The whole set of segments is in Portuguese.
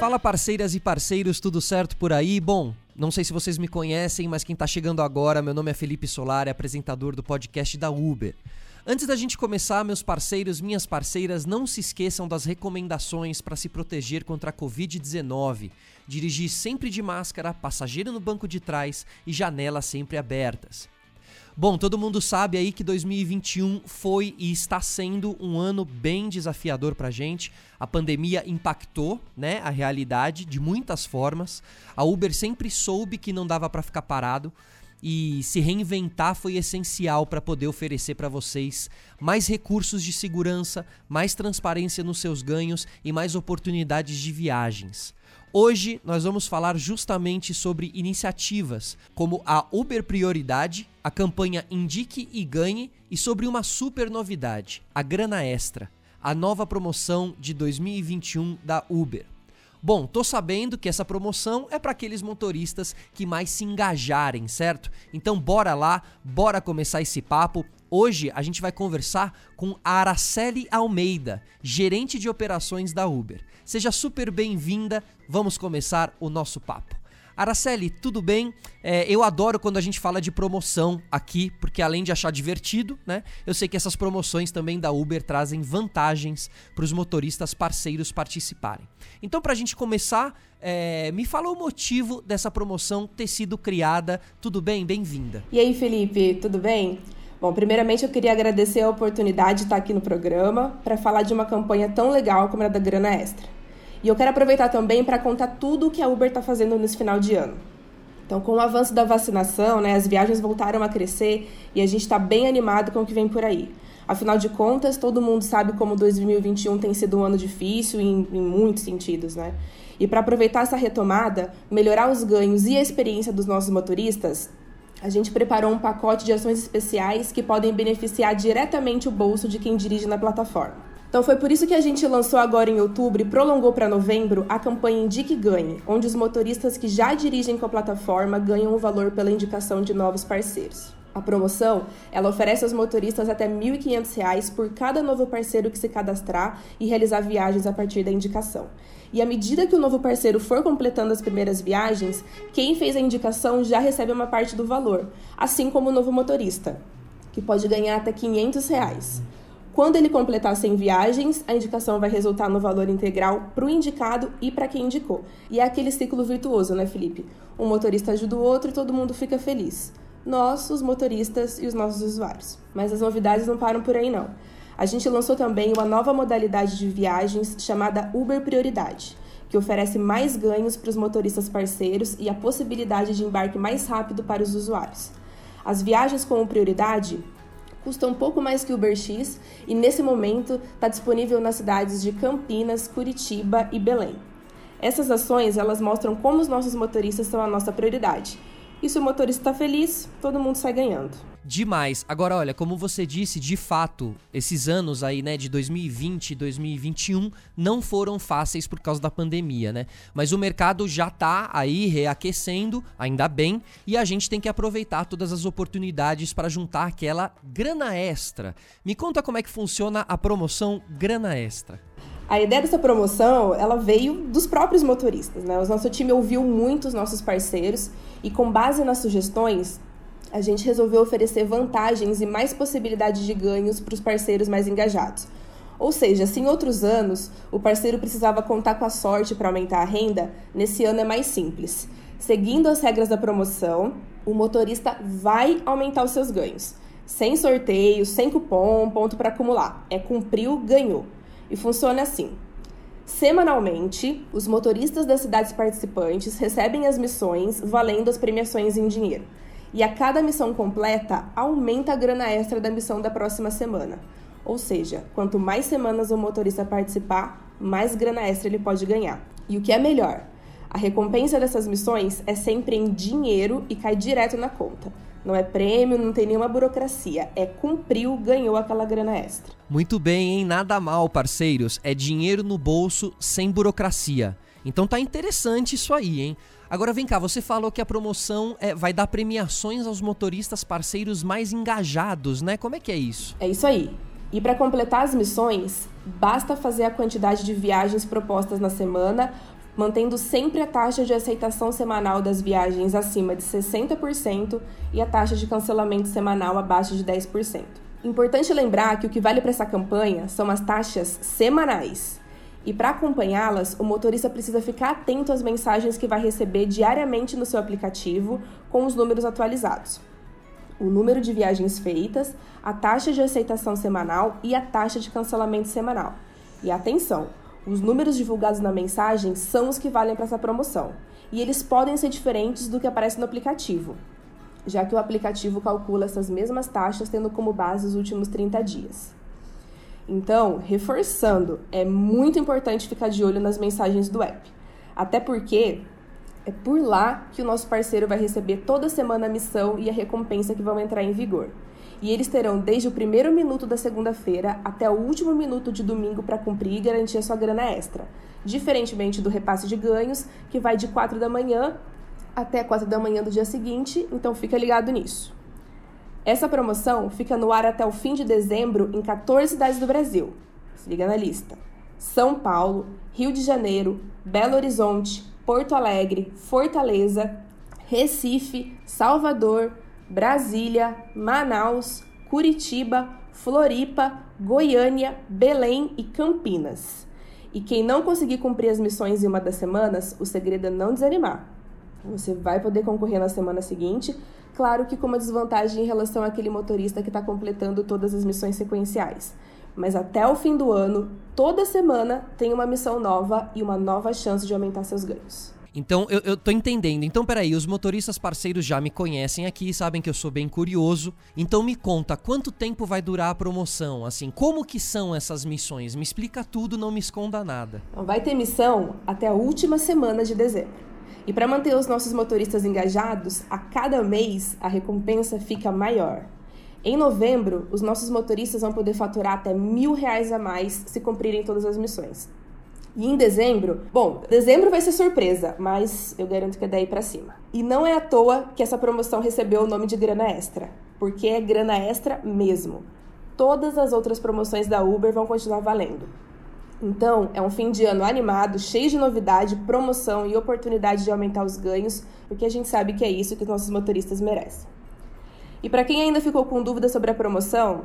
Fala parceiras e parceiros, tudo certo por aí? Bom, não sei se vocês me conhecem, mas quem tá chegando agora, meu nome é Felipe Solar, é apresentador do podcast da Uber. Antes da gente começar, meus parceiros, minhas parceiras, não se esqueçam das recomendações para se proteger contra a Covid-19. Dirigir sempre de máscara, passageiro no banco de trás e janelas sempre abertas. Bom, todo mundo sabe aí que 2021 foi e está sendo um ano bem desafiador pra gente. A pandemia impactou, né, a realidade de muitas formas. A Uber sempre soube que não dava para ficar parado e se reinventar foi essencial para poder oferecer para vocês mais recursos de segurança, mais transparência nos seus ganhos e mais oportunidades de viagens. Hoje nós vamos falar justamente sobre iniciativas como a Uber Prioridade, a campanha Indique e Ganhe e sobre uma super novidade, a Grana Extra, a nova promoção de 2021 da Uber. Bom, tô sabendo que essa promoção é para aqueles motoristas que mais se engajarem, certo? Então bora lá, bora começar esse papo. Hoje a gente vai conversar com a Araceli Almeida, gerente de operações da Uber. Seja super bem-vinda, vamos começar o nosso papo. Araceli, tudo bem? É, eu adoro quando a gente fala de promoção aqui, porque além de achar divertido, né? Eu sei que essas promoções também da Uber trazem vantagens para os motoristas parceiros participarem. Então, para a gente começar, é, me fala o motivo dessa promoção ter sido criada. Tudo bem? Bem-vinda. E aí, Felipe, tudo bem? Bom, primeiramente eu queria agradecer a oportunidade de estar aqui no programa para falar de uma campanha tão legal como a da Grana Extra. E eu quero aproveitar também para contar tudo o que a Uber está fazendo nesse final de ano. Então, com o avanço da vacinação, né, as viagens voltaram a crescer e a gente está bem animado com o que vem por aí. Afinal de contas, todo mundo sabe como 2021 tem sido um ano difícil em, em muitos sentidos, né? E para aproveitar essa retomada, melhorar os ganhos e a experiência dos nossos motoristas, a gente preparou um pacote de ações especiais que podem beneficiar diretamente o bolso de quem dirige na plataforma. Então foi por isso que a gente lançou agora em outubro e prolongou para novembro a campanha Indique Ganhe, onde os motoristas que já dirigem com a plataforma ganham o um valor pela indicação de novos parceiros. A promoção, ela oferece aos motoristas até R$ 1.500 por cada novo parceiro que se cadastrar e realizar viagens a partir da indicação. E à medida que o novo parceiro for completando as primeiras viagens, quem fez a indicação já recebe uma parte do valor, assim como o novo motorista, que pode ganhar até 500 reais. Quando ele completar 100 viagens, a indicação vai resultar no valor integral para o indicado e para quem indicou. E é aquele ciclo virtuoso, né, Felipe? Um motorista ajuda o outro e todo mundo fica feliz. Nós, os motoristas e os nossos usuários. Mas as novidades não param por aí, não. A gente lançou também uma nova modalidade de viagens chamada Uber Prioridade, que oferece mais ganhos para os motoristas parceiros e a possibilidade de embarque mais rápido para os usuários. As viagens com prioridade custa um pouco mais que o UberX e nesse momento está disponível nas cidades de Campinas, Curitiba e Belém. Essas ações elas mostram como os nossos motoristas são a nossa prioridade. E se o motorista está feliz, todo mundo sai ganhando demais. Agora, olha, como você disse, de fato, esses anos aí, né, de 2020 e 2021 não foram fáceis por causa da pandemia, né? Mas o mercado já tá aí reaquecendo, ainda bem, e a gente tem que aproveitar todas as oportunidades para juntar aquela grana extra. Me conta como é que funciona a promoção grana extra. A ideia dessa promoção, ela veio dos próprios motoristas, né? O nosso time ouviu muito os nossos parceiros e com base nas sugestões, a gente resolveu oferecer vantagens e mais possibilidades de ganhos para os parceiros mais engajados. Ou seja, se em outros anos o parceiro precisava contar com a sorte para aumentar a renda, nesse ano é mais simples. Seguindo as regras da promoção, o motorista vai aumentar os seus ganhos. Sem sorteio, sem cupom, ponto para acumular. É cumpriu, ganhou. E funciona assim. Semanalmente, os motoristas das cidades participantes recebem as missões valendo as premiações em dinheiro. E a cada missão completa, aumenta a grana extra da missão da próxima semana. Ou seja, quanto mais semanas o motorista participar, mais grana extra ele pode ganhar. E o que é melhor? A recompensa dessas missões é sempre em dinheiro e cai direto na conta. Não é prêmio, não tem nenhuma burocracia. É cumpriu, ganhou aquela grana extra. Muito bem, hein? Nada mal, parceiros. É dinheiro no bolso sem burocracia. Então tá interessante isso aí, hein? Agora vem cá, você falou que a promoção é, vai dar premiações aos motoristas parceiros mais engajados, né? Como é que é isso? É isso aí. E para completar as missões, basta fazer a quantidade de viagens propostas na semana mantendo sempre a taxa de aceitação semanal das viagens acima de 60% e a taxa de cancelamento semanal abaixo de 10%. Importante lembrar que o que vale para essa campanha são as taxas semanais. E para acompanhá-las, o motorista precisa ficar atento às mensagens que vai receber diariamente no seu aplicativo com os números atualizados. O número de viagens feitas, a taxa de aceitação semanal e a taxa de cancelamento semanal. E atenção, os números divulgados na mensagem são os que valem para essa promoção, e eles podem ser diferentes do que aparece no aplicativo, já que o aplicativo calcula essas mesmas taxas tendo como base os últimos 30 dias. Então, reforçando, é muito importante ficar de olho nas mensagens do app, até porque é por lá que o nosso parceiro vai receber toda semana a missão e a recompensa que vão entrar em vigor e eles terão desde o primeiro minuto da segunda-feira até o último minuto de domingo para cumprir e garantir a sua grana extra, diferentemente do repasse de ganhos, que vai de 4 da manhã até 4 da manhã do dia seguinte, então fica ligado nisso. Essa promoção fica no ar até o fim de dezembro em 14 cidades do Brasil. Se liga na lista: São Paulo, Rio de Janeiro, Belo Horizonte, Porto Alegre, Fortaleza, Recife, Salvador, Brasília, Manaus, Curitiba, Floripa, Goiânia, Belém e Campinas. E quem não conseguir cumprir as missões em uma das semanas, o segredo é não desanimar. Você vai poder concorrer na semana seguinte, claro que com uma desvantagem em relação àquele motorista que está completando todas as missões sequenciais. Mas até o fim do ano, toda semana tem uma missão nova e uma nova chance de aumentar seus ganhos. Então, eu, eu tô entendendo. Então, peraí, os motoristas parceiros já me conhecem aqui, sabem que eu sou bem curioso. Então, me conta, quanto tempo vai durar a promoção? Assim, como que são essas missões? Me explica tudo, não me esconda nada. Vai ter missão até a última semana de dezembro. E para manter os nossos motoristas engajados, a cada mês a recompensa fica maior. Em novembro, os nossos motoristas vão poder faturar até mil reais a mais se cumprirem todas as missões. E em dezembro, bom, dezembro vai ser surpresa, mas eu garanto que é daí para cima. E não é à toa que essa promoção recebeu o nome de grana extra, porque é grana extra mesmo. Todas as outras promoções da Uber vão continuar valendo. Então, é um fim de ano animado, cheio de novidade, promoção e oportunidade de aumentar os ganhos, porque a gente sabe que é isso que os nossos motoristas merecem. E para quem ainda ficou com dúvida sobre a promoção,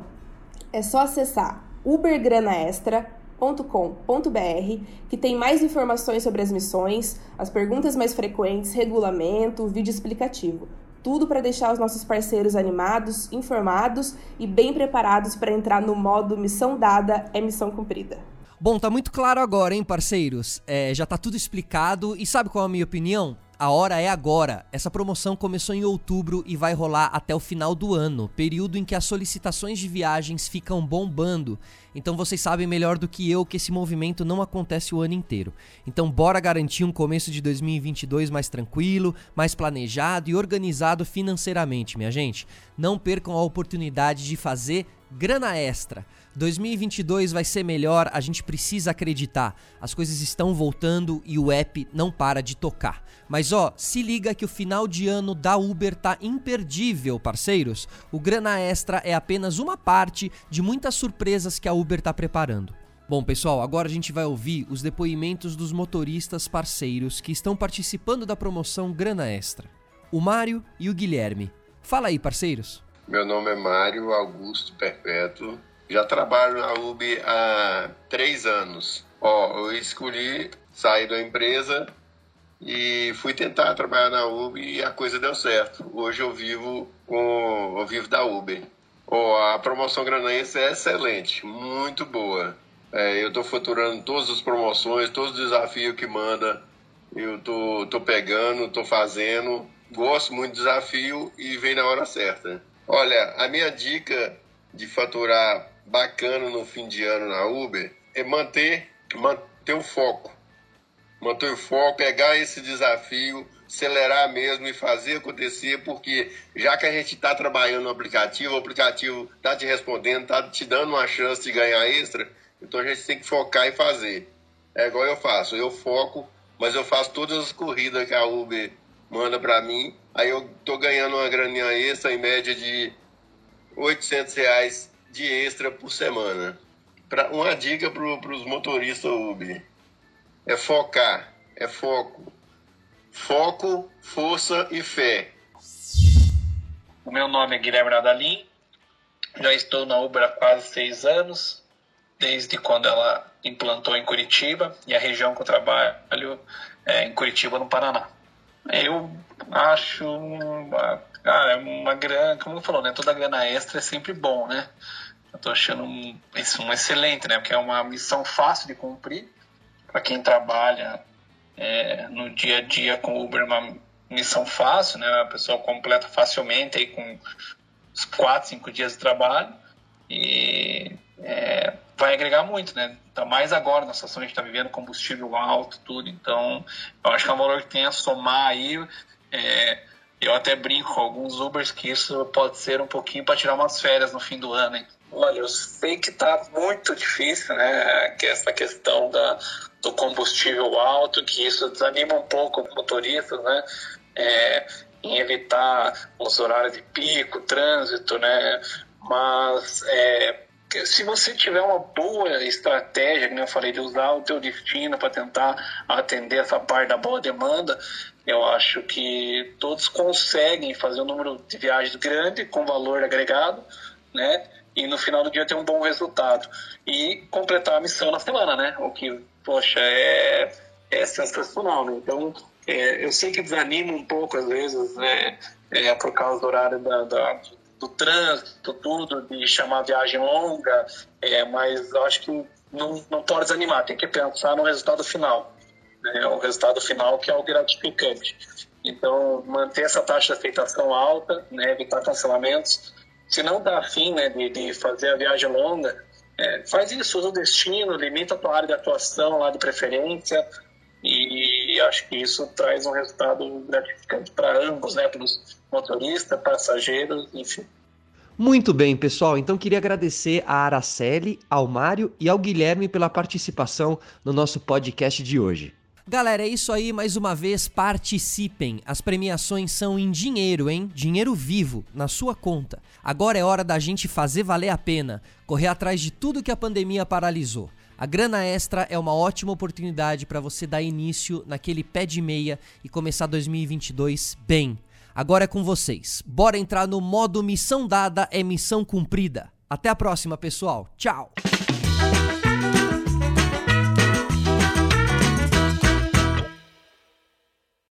é só acessar Uber Grana Extra com.br, que tem mais informações sobre as missões, as perguntas mais frequentes, regulamento, vídeo explicativo. Tudo para deixar os nossos parceiros animados, informados e bem preparados para entrar no modo missão dada é missão cumprida. Bom, tá muito claro agora, hein, parceiros? É, já tá tudo explicado e sabe qual é a minha opinião? A hora é agora. Essa promoção começou em outubro e vai rolar até o final do ano, período em que as solicitações de viagens ficam bombando. Então vocês sabem melhor do que eu que esse movimento não acontece o ano inteiro. Então bora garantir um começo de 2022 mais tranquilo, mais planejado e organizado financeiramente, minha gente. Não percam a oportunidade de fazer grana extra. 2022 vai ser melhor, a gente precisa acreditar. As coisas estão voltando e o app não para de tocar. Mas ó, se liga que o final de ano da Uber tá imperdível, parceiros. O grana extra é apenas uma parte de muitas surpresas que a Uber tá preparando. Bom, pessoal, agora a gente vai ouvir os depoimentos dos motoristas parceiros que estão participando da promoção Grana Extra. O Mário e o Guilherme. Fala aí, parceiros. Meu nome é Mário Augusto Perpétuo, já trabalho na UB há três anos. Ó, eu escolhi sair da empresa e fui tentar trabalhar na Uber e a coisa deu certo. Hoje eu vivo com eu vivo da Uber. Ó, a promoção granaense é excelente, muito boa. É, eu estou faturando todas as promoções, todos os desafios que manda, eu tô, tô pegando, tô fazendo. Gosto muito do desafio e vem na hora certa. Olha, a minha dica de faturar bacana no fim de ano na Uber é manter, manter o foco. Manter o foco, pegar esse desafio, acelerar mesmo e fazer acontecer, porque já que a gente está trabalhando no aplicativo, o aplicativo está te respondendo, está te dando uma chance de ganhar extra, então a gente tem que focar e fazer. É igual eu faço, eu foco, mas eu faço todas as corridas que a Uber manda para mim, aí eu tô ganhando uma graninha extra em média de 800 reais de extra por semana. Pra, uma dica para os motoristas Uber é focar. é foco. Foco, força e fé. O meu nome é Guilherme Nadalim, já estou na Uber há quase seis anos, desde quando ela implantou em Curitiba e a região que eu trabalho é em Curitiba, no Paraná. Eu acho uma, cara, uma grana, como falou, né? Toda grana extra é sempre bom, né? Eu tô achando um, um excelente, né? Porque é uma missão fácil de cumprir para quem trabalha é, no dia a dia com Uber, é uma missão fácil, né? A pessoa completa facilmente aí com uns 4, 5 dias de trabalho e é, vai agregar muito, né? Tá mais agora na situação que a gente está vivendo, combustível alto, tudo. Então, eu acho que é um valor que tem a somar aí. É, eu até brinco com alguns Ubers que isso pode ser um pouquinho para tirar umas férias no fim do ano, hein? Olha, eu sei que tá muito difícil, né? Que essa questão da, do combustível alto, que isso desanima um pouco os motoristas, né? É, em evitar os horários de pico, trânsito, né? Mas é, se você tiver uma boa estratégia, como eu falei, de usar o teu destino para tentar atender essa parte da boa demanda, eu acho que todos conseguem fazer um número de viagens grande com valor agregado, né? E no final do dia ter um bom resultado e completar a missão na semana, né? O que, poxa, é, é sensacional, né? Então, é, eu sei que desanima um pouco às vezes, né? É, por causa do horário da, da do trânsito, tudo, de chamar viagem longa, é, mas eu acho que não, não pode desanimar, tem que pensar no resultado final. Né? O resultado final que é o gratificante. Então, manter essa taxa de aceitação alta, né? evitar cancelamentos. Se não dá fim né, de, de fazer a viagem longa, é, faz isso, usa o destino, limita a tua área de atuação lá de preferência, e acho que isso traz um resultado gratificante para ambos, né? Para os motoristas, passageiros, enfim. Muito bem, pessoal. Então queria agradecer a Araceli, ao Mário e ao Guilherme pela participação no nosso podcast de hoje. Galera, é isso aí. Mais uma vez, participem. As premiações são em dinheiro, hein? Dinheiro vivo, na sua conta. Agora é hora da gente fazer valer a pena, correr atrás de tudo que a pandemia paralisou. A grana extra é uma ótima oportunidade para você dar início naquele pé de meia e começar 2022 bem. Agora é com vocês. Bora entrar no modo missão dada é missão cumprida. Até a próxima, pessoal. Tchau.